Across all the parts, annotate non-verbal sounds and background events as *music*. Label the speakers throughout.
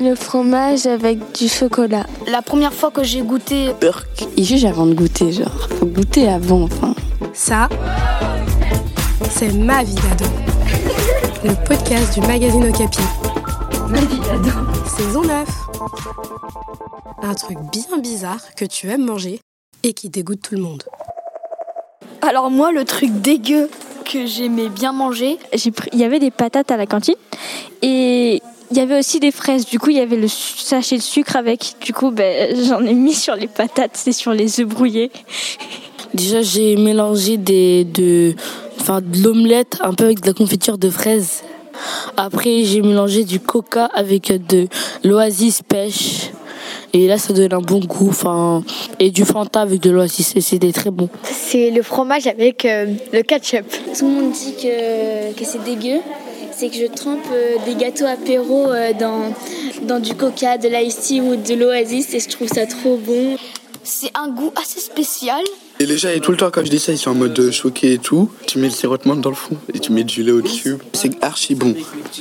Speaker 1: Le fromage avec du chocolat.
Speaker 2: La première fois que j'ai goûté
Speaker 3: Burk. Il juge avant de goûter, genre. Faut goûter avant, enfin.
Speaker 4: Ça, c'est ma vie d'ado. Le podcast du magazine Okapi.
Speaker 2: ma vie d'ado.
Speaker 4: Saison 9. Un truc bien bizarre que tu aimes manger et qui dégoûte tout le monde.
Speaker 2: Alors moi, le truc dégueu que j'aimais bien manger,
Speaker 1: Il y avait des patates à la cantine et il y avait aussi des fraises. Du coup, il y avait le sachet de sucre avec. Du coup, ben, *laughs* j'en ai mis sur les patates, c'est sur les œufs brouillés.
Speaker 3: Déjà, j'ai mélangé des, de, enfin, de l'omelette un peu avec de la confiture de fraises. Après, j'ai mélangé du coca avec de l'oasis pêche. Et là, ça donne un bon goût. Enfin, et du Fanta avec de l'oasis. Et c'était très bon.
Speaker 5: C'est le fromage avec euh, le ketchup.
Speaker 6: Tout le monde dit que, que c'est dégueu. C'est que je trempe euh, des gâteaux apéro euh, dans, dans du coca, de l'ice ou de l'oasis et je trouve ça trop bon.
Speaker 2: c'est un goût assez spécial.
Speaker 7: Et les gens, et tout le temps, quand je dis ça, ils sont en mode euh, choqué et tout. Tu mets le sirotement dans le fond et tu mets du lait au-dessus. C'est archi bon.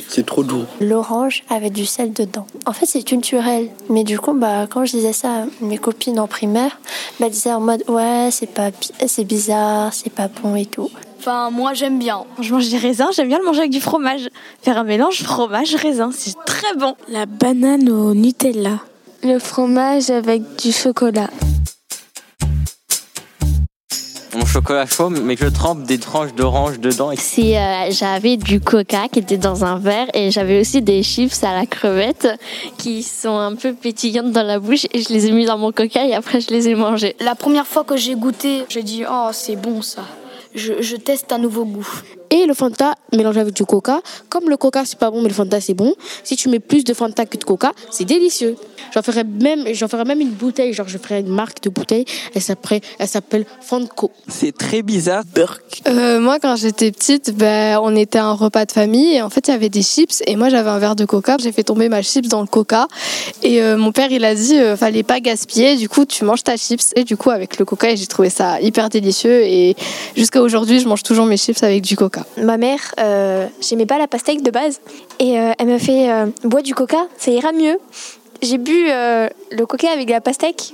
Speaker 7: C'est trop doux.
Speaker 5: L'orange avec du sel dedans. En fait, c'est culturel. Mais du coup, bah, quand je disais ça à mes copines en primaire, bah, elles disaient en mode ouais, c'est pas, bi- c'est bizarre, c'est pas bon et tout.
Speaker 2: Enfin, moi j'aime bien.
Speaker 1: Je mange des raisins, j'aime bien le manger avec du fromage. Faire un mélange fromage-raisin, c'est très bon.
Speaker 3: La banane au Nutella.
Speaker 1: Le fromage avec du chocolat.
Speaker 8: Mon chocolat chaud, mais que je trempe des tranches d'orange dedans.
Speaker 9: C'est, euh, j'avais du coca qui était dans un verre et j'avais aussi des chips à la crevette qui sont un peu pétillantes dans la bouche et je les ai mis dans mon coca et après je les ai mangées.
Speaker 2: La première fois que j'ai goûté, j'ai dit oh c'est bon ça. Je, je teste un nouveau goût.
Speaker 3: Et le Fanta mélangé avec du Coca. Comme le Coca c'est pas bon, mais le Fanta c'est bon. Si tu mets plus de Fanta que de Coca, c'est délicieux. J'en ferais même, j'en ferais même une bouteille. Genre je ferais une marque de bouteille. Elle s'appelle, elle s'appelle Fanco.
Speaker 8: C'est très bizarre. Burk.
Speaker 4: Euh, moi, quand j'étais petite, ben, on était à un repas de famille et en fait, il y avait des chips et moi, j'avais un verre de coca. J'ai fait tomber ma chips dans le coca et euh, mon père, il a dit, euh, fallait pas gaspiller. Du coup, tu manges ta chips et du coup, avec le coca, j'ai trouvé ça hyper délicieux et jusqu'à aujourd'hui, je mange toujours mes chips avec du coca.
Speaker 5: Ma mère, euh, j'aimais pas la pastèque de base et euh, elle me fait euh, bois du coca, ça ira mieux. J'ai bu euh, le coca avec la pastèque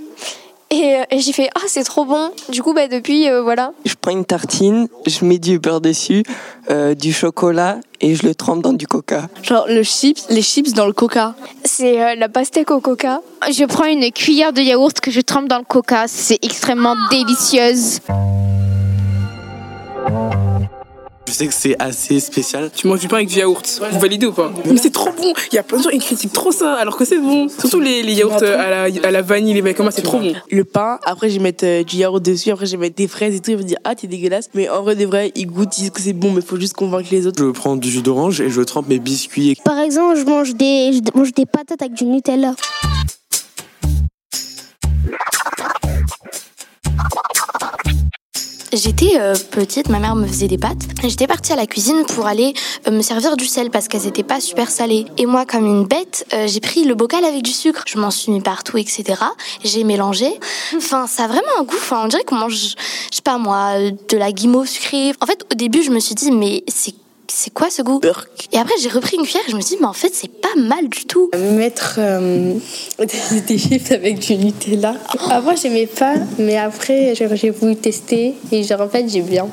Speaker 5: et, euh, et j'ai fait ah c'est trop bon. Du coup bah depuis euh, voilà.
Speaker 10: Je prends une tartine, je mets du beurre dessus, euh, du chocolat et je le trempe dans du coca.
Speaker 3: Genre le chips, les chips dans le Coca.
Speaker 5: C'est euh, la pastèque au coca.
Speaker 9: Je prends une cuillère de yaourt que je trempe dans le coca, c'est extrêmement délicieuse.
Speaker 11: Je sais que c'est assez spécial.
Speaker 12: Tu manges du pain avec du yaourt. Vous validez ou pas Mais c'est trop bon. Il y a plein de gens qui critiquent trop ça, alors que c'est bon. Surtout les, les yaourts à la, à la vanille, les mecs comme ça, c'est trop bon.
Speaker 3: Le pain, après je vais mettre euh, du yaourt dessus, après je vais mettre des fraises et tout. Ils vont dire ah t'es dégueulasse. Mais en vrai des vrais, ils goûtent, ils disent que c'est bon, mais faut juste convaincre les autres.
Speaker 11: Je prends du jus d'orange et je trempe mes biscuits.
Speaker 6: Par exemple, je mange des, je mange des patates avec du Nutella.
Speaker 2: J'étais euh, petite, ma mère me faisait des pâtes. J'étais partie à la cuisine pour aller euh, me servir du sel parce qu'elles étaient pas super salées. Et moi, comme une bête, euh, j'ai pris le bocal avec du sucre. Je m'en suis mis partout, etc. J'ai mélangé. *laughs* Enfin, ça a vraiment un goût. Enfin, on dirait qu'on mange, je sais pas moi, de la guimauve sucrée. En fait, au début, je me suis dit, mais c'est c'est quoi ce goût Et après, j'ai repris une cuillère et je me suis dit, mais en fait, c'est pas mal du tout.
Speaker 13: Mettre euh, *laughs* des, chips avec du Nutella. Avant, j'aimais pas, mais après, j'ai voulu tester et genre, en fait, j'ai bien.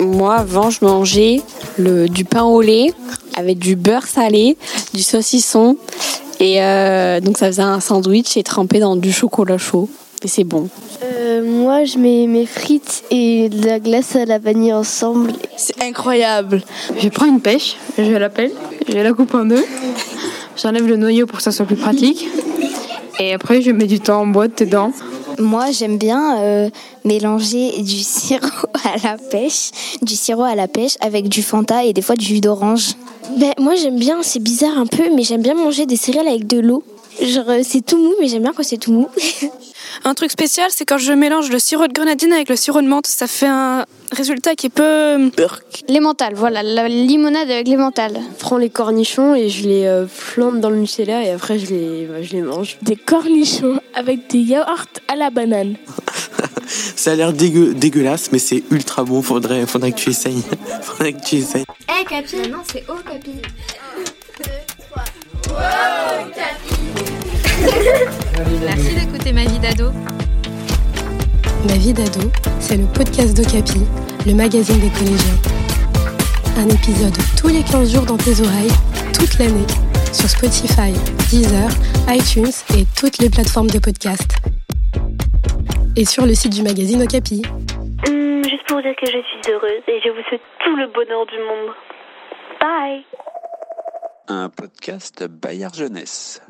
Speaker 14: Moi, avant, je mangeais le, du pain au lait avec du beurre salé, du saucisson. Et euh, donc, ça faisait un sandwich et trempé dans du chocolat chaud. Et c'est bon.
Speaker 6: Euh, moi, je mets mes frites et de la glace à la vanille ensemble.
Speaker 3: C'est incroyable.
Speaker 15: Je prends une pêche, je la pelle, je la coupe en deux, j'enlève le noyau pour que ça soit plus pratique. Et après, je mets du temps en boîte dedans.
Speaker 6: Moi, j'aime bien euh, mélanger du sirop *laughs* à la pêche, du sirop à la pêche avec du Fanta et des fois du jus d'orange. Ben, moi, j'aime bien, c'est bizarre un peu, mais j'aime bien manger des céréales avec de l'eau. Genre, euh, c'est tout mou, mais j'aime bien quand c'est tout mou. *laughs*
Speaker 4: Un truc spécial, c'est quand je mélange le sirop de grenadine avec le sirop de menthe, ça fait un résultat qui est peu...
Speaker 9: L'emmental, voilà, la limonade avec l'emmental.
Speaker 13: Je prends les cornichons et je les euh, plante dans le Nutella et après, je les, bah, je les mange.
Speaker 1: Des cornichons avec des yaourts à la banane. *laughs*
Speaker 11: Ça a l'air dégueu, dégueulasse, mais c'est ultra bon. Faudrait, faudrait que tu essayes. *laughs* faudrait que tu essayes.
Speaker 16: Eh Capi, non c'est oh Capi.
Speaker 17: Merci d'écouter ma vie d'ado.
Speaker 18: Ma vie d'ado, c'est le podcast d'Ocapi, le magazine des collégiens. Un épisode tous les 15 jours dans tes oreilles, toute l'année, sur Spotify, Deezer, iTunes et toutes les plateformes de podcast. Et sur le site du magazine Okapi.
Speaker 19: Hum, juste pour vous dire que je suis heureuse et je vous souhaite tout le bonheur du monde. Bye
Speaker 20: Un podcast Bayard Jeunesse.